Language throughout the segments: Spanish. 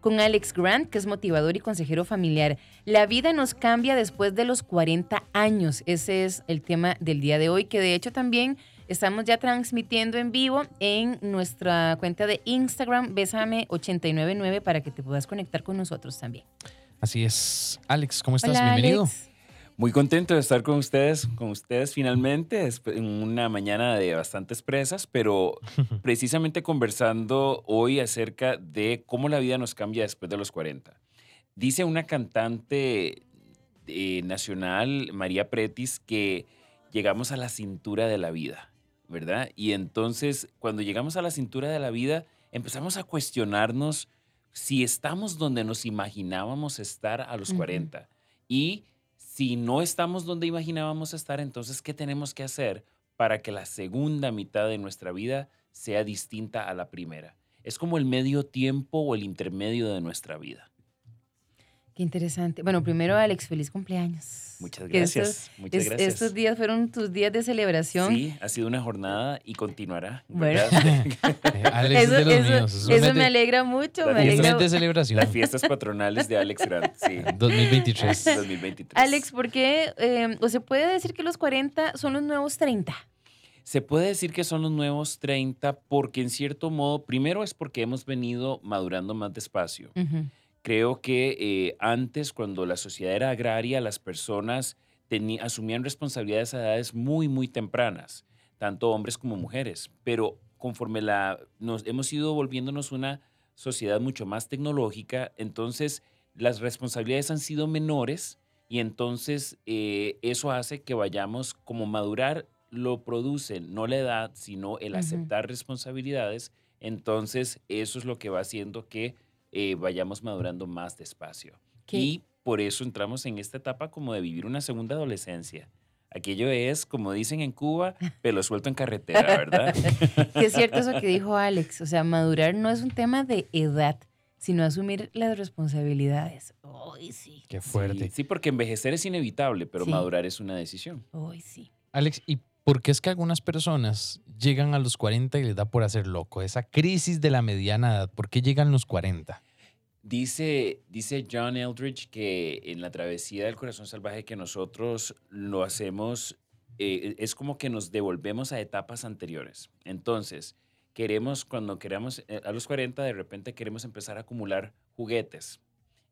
con Alex Grant, que es motivador y consejero familiar. La vida nos cambia después de los 40 años. Ese es el tema del día de hoy, que de hecho también estamos ya transmitiendo en vivo en nuestra cuenta de Instagram, Besame899, para que te puedas conectar con nosotros también. Así es. Alex, ¿cómo estás? Bienvenido. Muy contento de estar con ustedes, con ustedes finalmente, en una mañana de bastantes presas, pero precisamente conversando hoy acerca de cómo la vida nos cambia después de los 40. Dice una cantante eh, nacional, María Pretis, que llegamos a la cintura de la vida, ¿verdad? Y entonces, cuando llegamos a la cintura de la vida, empezamos a cuestionarnos si estamos donde nos imaginábamos estar a los 40. Y si no estamos donde imaginábamos estar, entonces, ¿qué tenemos que hacer para que la segunda mitad de nuestra vida sea distinta a la primera? Es como el medio tiempo o el intermedio de nuestra vida. Qué interesante. Bueno, primero, Alex, feliz cumpleaños. Muchas gracias. muchas gracias. Estos días fueron tus días de celebración. Sí, ha sido una jornada y continuará. Bueno. Alex eso, de los eso, míos. eso me alegra mucho. La me alegra. de celebración. Las fiestas patronales de Alex Grant, sí. 2023. 2023. Alex, ¿por qué? Eh, ¿O se puede decir que los 40 son los nuevos 30? Se puede decir que son los nuevos 30 porque en cierto modo, primero es porque hemos venido madurando más despacio. Uh Creo que eh, antes, cuando la sociedad era agraria, las personas asumían responsabilidades a edades muy, muy tempranas, tanto hombres como mujeres. Pero conforme la, nos hemos ido volviéndonos una sociedad mucho más tecnológica, entonces las responsabilidades han sido menores y entonces eh, eso hace que vayamos como madurar lo produce no la edad, sino el aceptar responsabilidades. Entonces eso es lo que va haciendo que eh, vayamos madurando más despacio. Y por eso entramos en esta etapa como de vivir una segunda adolescencia. Aquello es, como dicen en Cuba, pelo suelto en carretera, ¿verdad? que es cierto eso que dijo Alex. O sea, madurar no es un tema de edad, sino asumir las responsabilidades. Hoy sí. Qué fuerte. Sí, porque envejecer es inevitable, pero madurar es una decisión. Hoy sí. Alex, ¿y por qué es que algunas personas llegan a los 40 y les da por hacer loco? Esa crisis de la mediana edad, ¿por qué llegan los 40? Dice, dice John Eldridge que en la travesía del corazón salvaje que nosotros lo hacemos, eh, es como que nos devolvemos a etapas anteriores. Entonces, queremos, cuando queramos, eh, a los 40, de repente queremos empezar a acumular juguetes.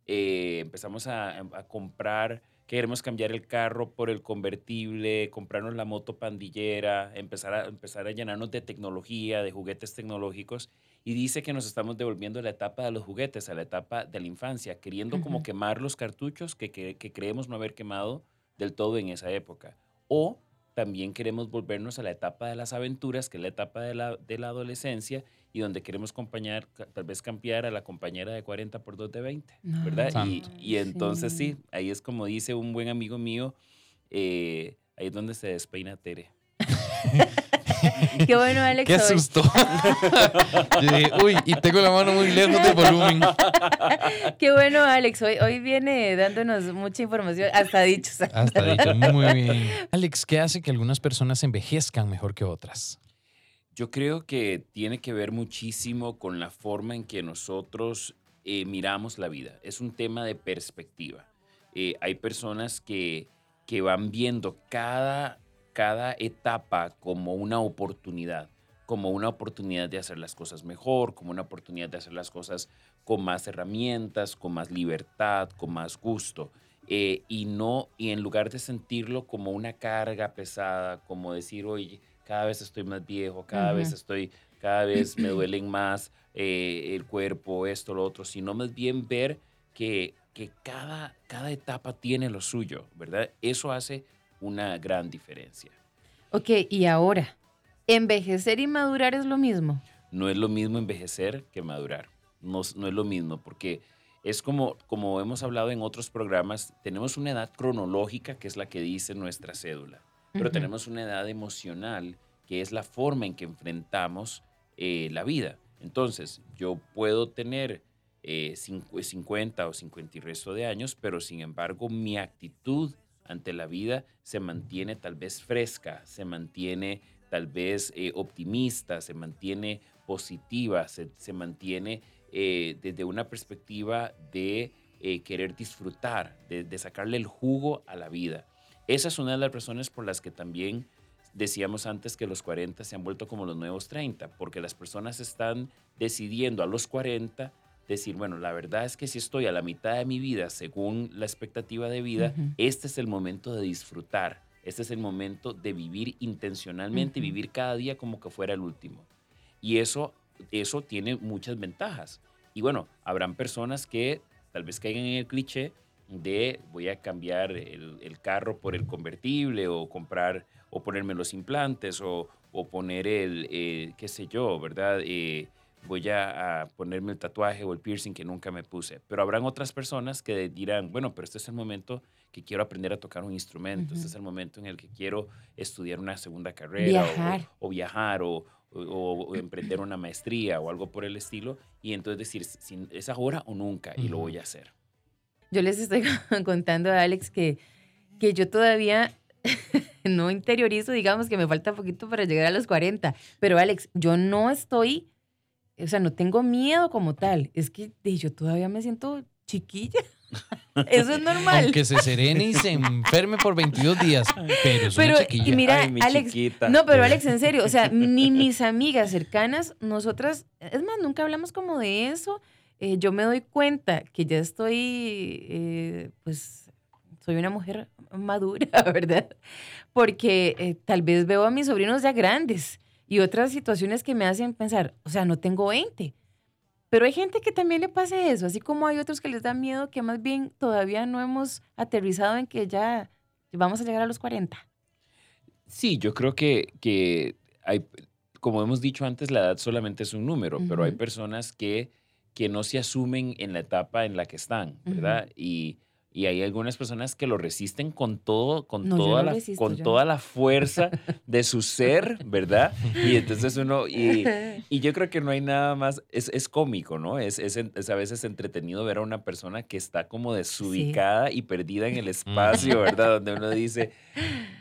Eh, empezamos a, a, comprar, queremos cambiar el carro por el convertible, comprarnos la moto pandillera, empezar a, empezar a llenarnos de tecnología, de juguetes tecnológicos y dice que nos estamos devolviendo a la etapa de los juguetes, a la etapa de la infancia, queriendo como quemar los cartuchos que, que, creemos no haber quemado del todo en esa época. O también queremos volvernos a la etapa de las aventuras, que es la etapa de la, de la adolescencia, y donde queremos acompañar, tal vez cambiar a la compañera de 40 por 2 de 20, ¿verdad? Y, y, entonces sí. ahí es como dice un buen amigo mío, eh, ahí es donde se despeina Tere. Qué bueno, Alex. Qué susto. uy, y tengo la mano muy lejos del volumen. Qué bueno, Alex. Hoy, hoy viene dándonos mucha información, hasta dichos. Hasta dichos, muy bien. Alex, ¿qué hace que algunas personas envejezcan mejor que otras? Yo creo que tiene que ver muchísimo con la forma en que nosotros eh, miramos la vida. Es un tema de perspectiva. Eh, hay personas que, que van viendo cada cada etapa como una oportunidad, como una oportunidad de hacer las cosas mejor, como una oportunidad de hacer las cosas con más herramientas, con más libertad, con más gusto. Eh, y no, y en lugar de sentirlo como una carga pesada, como decir, oye, cada vez estoy más viejo, cada vez estoy, cada vez me duelen más eh, el cuerpo, esto, lo otro, sino más bien ver que, que cada, cada etapa tiene lo suyo, ¿verdad? Eso hace una gran diferencia. Ok, y ahora, ¿envejecer y madurar es lo mismo? No es lo mismo envejecer que madurar. No, no es lo mismo, porque es como, como hemos hablado en otros programas, tenemos una edad cronológica que es la que dice nuestra cédula, pero tenemos una edad emocional que es la forma en que enfrentamos eh, la vida. Entonces, yo puedo tener 50 eh, o 50 y resto de años, pero sin embargo mi actitud ante la vida se mantiene tal vez fresca, se mantiene tal vez eh, optimista, se mantiene positiva, se, mantiene eh, desde una perspectiva de eh, querer disfrutar, de, de sacarle el jugo a la vida. Esa es una de las razones por las que también decíamos antes que los 40 se han vuelto como los nuevos 30, porque las personas están decidiendo a los 40 decir, bueno, la verdad es que si estoy a la mitad de mi vida, según la expectativa de vida, Ujú. este es el momento de disfrutar, este es el momento de vivir intencionalmente Ujú. vivir cada día como que fuera el último. Y eso, eso tiene muchas ventajas. Y bueno, habrán personas que tal vez caigan en el cliché de voy a cambiar el, el carro por el convertible o comprar o ponerme los implantes o, o poner el, eh, qué sé yo, ¿verdad? Eh, voy a, a ponerme el tatuaje o el piercing que nunca me puse. Pero habrán otras personas que dirán, bueno, pero este es el momento que quiero aprender a tocar un instrumento, este Ujú. es el momento en el que quiero estudiar una segunda carrera o- Viajar. O, viajar o, o- o emprender una maestría o algo por el estilo. Y entonces decir, si es ahora o nunca y lo voy a hacer. Yo les estoy contando a Alex que, que yo todavía no interiorizo, digamos que me falta poquito para llegar a los 40. Pero Alex, yo no estoy, o sea, no tengo miedo como tal. Es que de, yo todavía me siento chiquilla. Eso es normal. Aunque se serene y se enferme por 22 días, pero es una Pero, chiquilla. y mira, Ay, mi Alex, chiquita. No, pero Alex, en serio, o sea, ni mis amigas cercanas, nosotras, es más, nunca hablamos como de eso. Eh, yo me doy cuenta que ya estoy, eh, pues, soy una mujer madura, ¿verdad? Porque eh, tal vez veo a mis sobrinos ya grandes y otras situaciones que me hacen pensar, o sea, no tengo 20. Pero hay gente que también le pasa eso, así como hay otros que les da miedo que más bien todavía no hemos aterrizado en que ya vamos a llegar a los 40. Sí, yo creo que, que hay, como hemos dicho antes, la edad solamente es un número, pero hay personas que, que no se asumen en la etapa en la que están, ¿verdad? Y, y hay algunas personas que lo resisten con todo, con No, toda no la, resisto, con yo toda la fuerza de su ser, ¿verdad? Y entonces uno, y, y yo creo que no hay nada más, es, es cómico, ¿no? Es, es, a veces entretenido ver a una persona que está como desubicada y perdida en el espacio, ¿verdad? Donde uno dice,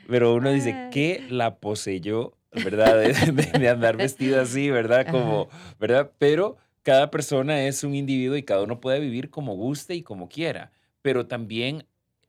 pero uno dice, Ay. ¿qué la poseyó, verdad? De, de- de andar vestida así, ¿verdad? Como, ¿verdad? Pero cada persona es un individuo y cada uno puede vivir como guste y como quiera. Pero también,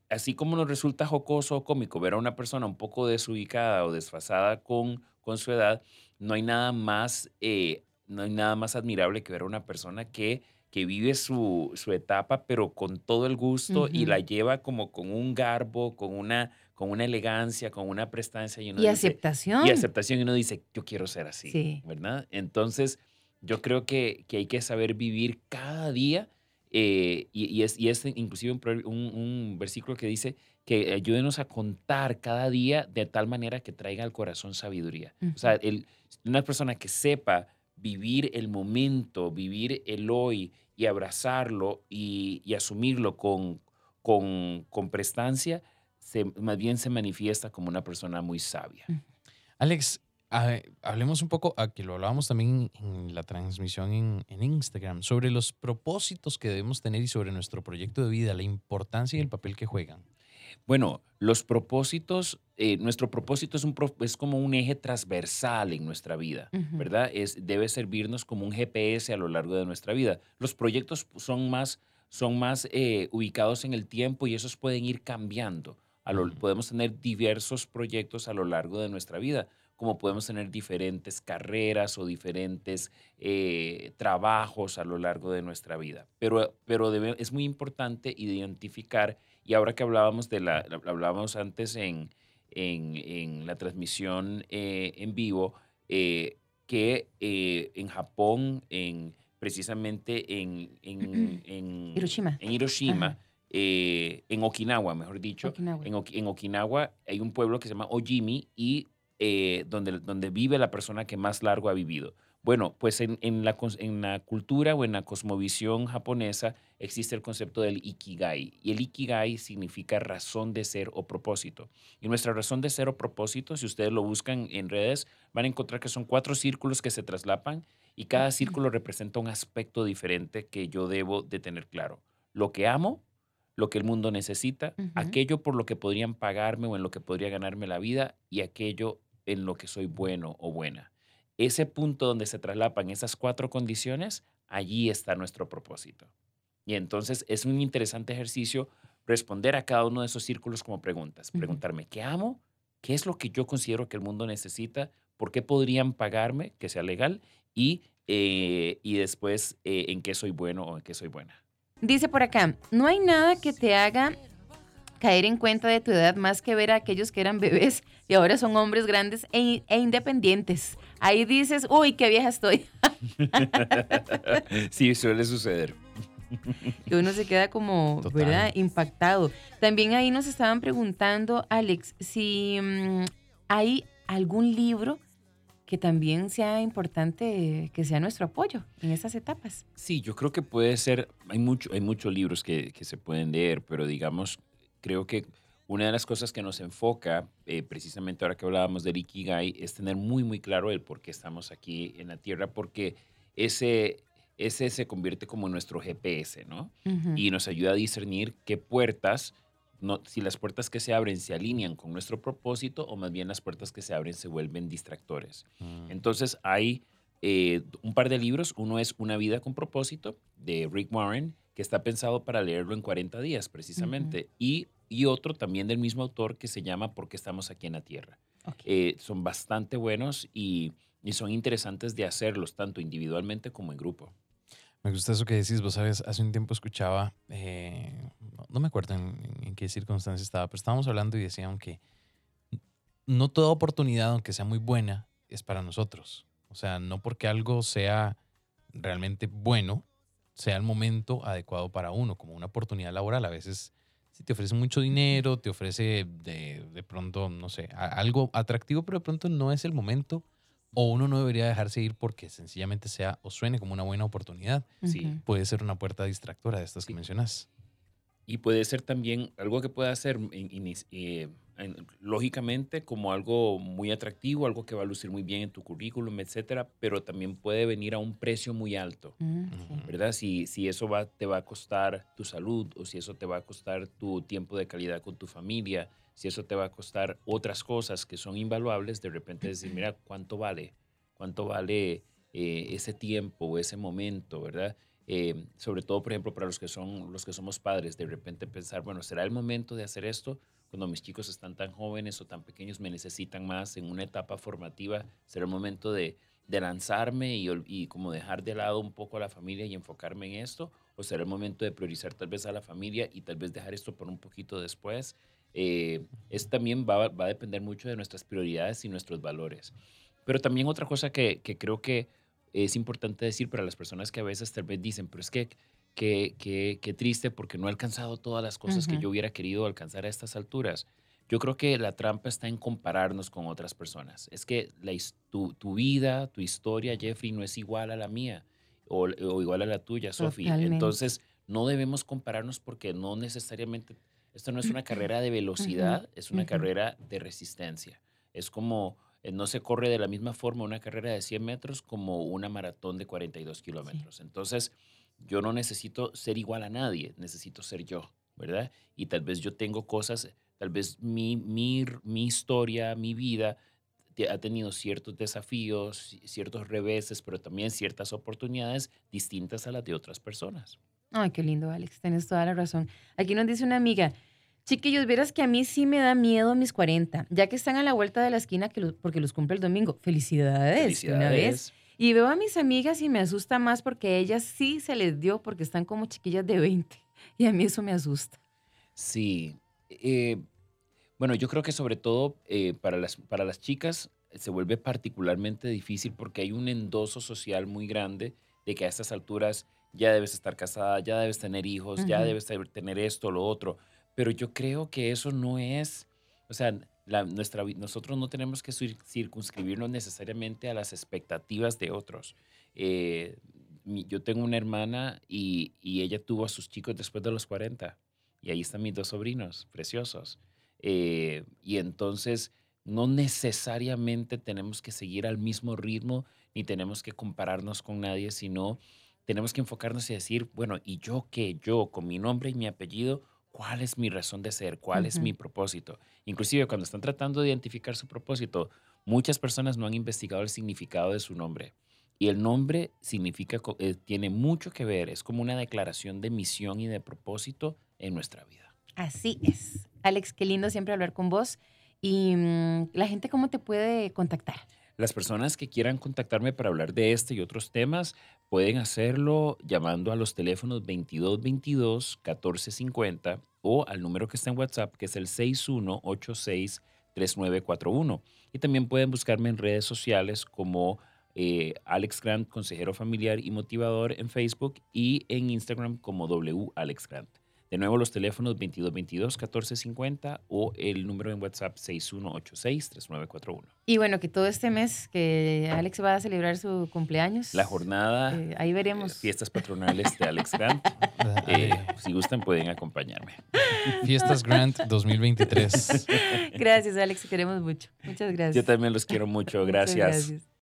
así como nos resulta jocoso o cómico ver a una persona un poco desubicada o desfasada con, con su edad, no hay nada más, eh, no hay nada más admirable que ver a una persona que, que vive su, su etapa, pero con todo el gusto y la lleva como con un garbo, con una, con una elegancia, con una prestancia. Y, uno Y dice- aceptación. y aceptación y uno dice, yo quiero ser así, Sí. ¿verdad? Entonces, yo creo que, que hay que saber vivir cada día eh, y, y es, y es inclusive un, prover- un- un versículo que dice que ayúdenos a contar cada día de tal manera que traiga al corazón sabiduría. O sea, el, una persona que sepa vivir el momento, vivir el hoy y abrazarlo y, y asumirlo con, con, con prestancia, se, más bien se manifiesta como una persona muy sabia. Alex, a- hablemos un poco, a que lo hablábamos también en la transmisión en, en Instagram, sobre los propósitos que debemos tener y sobre nuestro proyecto de vida, la importancia y el papel que juegan. Bueno, los propósitos, eh, nuestro propósito es, un, pro- es como un eje transversal en nuestra vida. ¿verdad? Es, debe servirnos como un GPS a lo largo de nuestra vida. Los proyectos son más, son más eh, ubicados en el tiempo y esos pueden ir cambiando. A lo- podemos tener diversos proyectos a lo largo de nuestra vida, como podemos tener diferentes carreras o diferentes eh, trabajos a lo largo de nuestra vida. Pero, pero debe- es muy importante identificar, y ahora que hablábamos de la, hablábamos antes en, en, en la transmisión eh, en vivo, eh, que en Japón, en, precisamente en, en, en- Hiroshima. en Hiroshima, eh, en Okinawa, mejor dicho, Okinawa. en, en Okinawa hay un pueblo que se llama Ojimi y eh, donde, donde vive la persona que más largo ha vivido. Bueno, pues en, en la, en la cultura o en la cosmovisión japonesa existe el concepto del ikigai. Y el ikigai significa razón de ser o propósito. Y nuestra razón de ser o propósito, si ustedes lo buscan en redes, van a encontrar que son cuatro círculos que se traslapan y cada círculo representa un aspecto diferente que yo debo de tener claro. Lo que amo, lo que el mundo necesita, Ujú. aquello por lo que podrían pagarme o en lo que podría ganarme la vida y aquello en lo que soy bueno o buena. Ese punto donde se traslapan esas cuatro condiciones, allí está nuestro propósito. Y entonces es un interesante ejercicio responder a cada uno de esos círculos como preguntas. Preguntarme, ¿qué amo? ¿Qué es lo que yo considero que el mundo necesita? ¿Por qué podrían pagarme que sea legal? Y, eh, y después, eh, ¿en qué soy bueno o en qué soy buena? Dice por acá, no hay nada que te haga caer en cuenta de tu edad más que ver a aquellos que eran bebés y ahora son hombres grandes e, e independientes. Ahí dices, uy, qué vieja estoy. sí, suele suceder. Y uno se queda como, ¿verdad? Impactado. También ahí nos estaban preguntando, Alex, si mm, hay algún libro que también sea importante que sea nuestro apoyo en estas etapas. Sí, yo creo que puede ser, hay, mucho, hay muchos libros que, que se pueden leer, pero digamos, creo que una de las cosas que nos enfoca, eh, precisamente ahora que hablábamos de Ikigai, es tener muy, muy claro el por qué estamos aquí en la Tierra, porque ese, ese se convierte como nuestro GPS, ¿no? Y nos ayuda a discernir qué puertas no, si las puertas que se abren se alinean con nuestro propósito o más bien las puertas que se abren se vuelven distractores. Mm. Entonces hay eh, un par de libros. Uno es Una vida con propósito de Rick Warren, que está pensado para leerlo en 40 días precisamente. y, y, otro también del mismo autor que se llama ¿Por qué estamos aquí en la Tierra? Eh, son bastante buenos y, y son interesantes de hacerlos tanto individualmente como en grupo. Me gusta eso que decís, vos sabes, hace un tiempo escuchaba, eh, no, me acuerdo en, qué circunstancia estaba, pero estábamos hablando y decían que no toda oportunidad, aunque sea muy buena, es para nosotros. O sea, no porque algo sea realmente bueno, sea el momento adecuado para uno, como una oportunidad laboral. A veces, si te ofrece mucho dinero, te ofrece de, de pronto, no sé, algo atractivo, pero de pronto no es el momento o uno no debería dejarse ir porque sencillamente sea o suene como una buena oportunidad. Sí. Puede ser una puerta distractora de estas que mencionas. Y puede ser también algo que pueda ser eh, lógicamente como algo muy atractivo, algo que va a lucir muy bien en tu currículum, etcétera, pero también puede venir a un precio muy alto, mm, ¿verdad? Si, si eso va, te va a costar tu salud o si eso te va a costar tu tiempo de calidad con tu familia, si eso te va a costar otras cosas que son invaluables, de repente decir, mira, ¿cuánto vale? ¿Cuánto vale eh, ese tiempo o ese momento, verdad? Eh, sobre todo, por ejemplo, para los que, son, los que somos padres, de repente pensar, bueno, ¿será el momento de hacer esto? Cuando mis chicos están tan jóvenes o tan pequeños, me necesitan más en una etapa formativa, ¿será el momento de, lanzarme y, y, como dejar de lado un poco a la familia y enfocarme en esto? ¿O será el momento de priorizar tal vez a la familia y tal vez dejar esto por un poquito después? Eh, eso también va, a depender mucho de nuestras prioridades y nuestros valores. Pero también otra cosa que, creo que es importante decir para las personas que a veces tal vez dicen, pero es que qué triste porque no he alcanzado todas las cosas que yo hubiera querido alcanzar a estas alturas. Yo creo que la trampa está en compararnos con otras personas. Es que la, tu, tu, vida, tu historia, Jeffrey, no es igual a la mía o, o igual a la tuya, Sofía. Entonces, no debemos compararnos porque no necesariamente esto no es una carrera de velocidad, es una carrera de resistencia. Es como, no se corre de la misma forma una carrera de 100 metros como una maratón de 42 kilómetros. Entonces, yo no necesito ser igual a nadie, necesito ser yo, ¿verdad? Y tal vez yo tengo cosas, tal vez mi, mi, mi historia, mi vida ha tenido ciertos desafíos, ciertos reveses, pero también ciertas oportunidades distintas a las de otras personas. Ay, qué lindo, Alex, tienes toda la razón. Aquí nos dice una amiga, chiquillos, vieras que a mí sí me da miedo mis 40, ya que están a la vuelta de la esquina que porque los cumple el domingo. Felicidades, Felicidades. una vez. Y veo a mis amigas y me asusta más porque ellas sí se les dio porque están como chiquillas de 20. Y a mí eso me asusta. Sí. Eh, bueno, yo creo que sobre todo eh, para, las, para las chicas se vuelve particularmente difícil porque hay un endoso social muy grande de que a estas alturas ya debes estar casada, ya debes tener hijos, ya debes tener esto, lo otro. Pero yo creo que eso no es, o sea, nuestra, nosotros no tenemos que circunscribirnos necesariamente a las expectativas de otros. Eh, yo tengo una hermana y, y, ella tuvo a sus chicos después de los 40 y ahí están mis dos sobrinos preciosos. Eh, y entonces no necesariamente tenemos que seguir al mismo ritmo ni tenemos que compararnos con nadie, sino tenemos que enfocarnos y decir, bueno, ¿y yo qué? Yo, con mi nombre y mi apellido, ¿cuál es mi razón de ser? ¿Cuál es mi propósito? Inclusive cuando están tratando de identificar su propósito, muchas personas no han investigado el significado de su nombre. Y el nombre significa, eh, tiene mucho que ver, es como una declaración de misión y de propósito en nuestra vida. Así es. Alex, qué lindo siempre hablar con vos. Y mm, la gente, ¿cómo te puede contactar? Las personas que quieran contactarme para hablar de este y otros temas pueden hacerlo llamando a los teléfonos 2222 1450 o al número que está en WhatsApp que es el 6186 3941. Y también pueden buscarme en redes sociales como eh, Alex Grant, consejero familiar y motivador en Facebook y en Instagram como W Alex Grant. De nuevo, los teléfonos 2222-1450 o el número en WhatsApp 6186-3941. Y bueno, que todo este mes que Alex va a celebrar su cumpleaños. La jornada, eh, ahí eh, veremos. fiestas patronales de Alex Grant. Eh, si gustan, pueden acompañarme. Fiestas Grant 2023. Gracias, Alex, te queremos mucho. Muchas gracias. Yo también los quiero mucho. Gracias.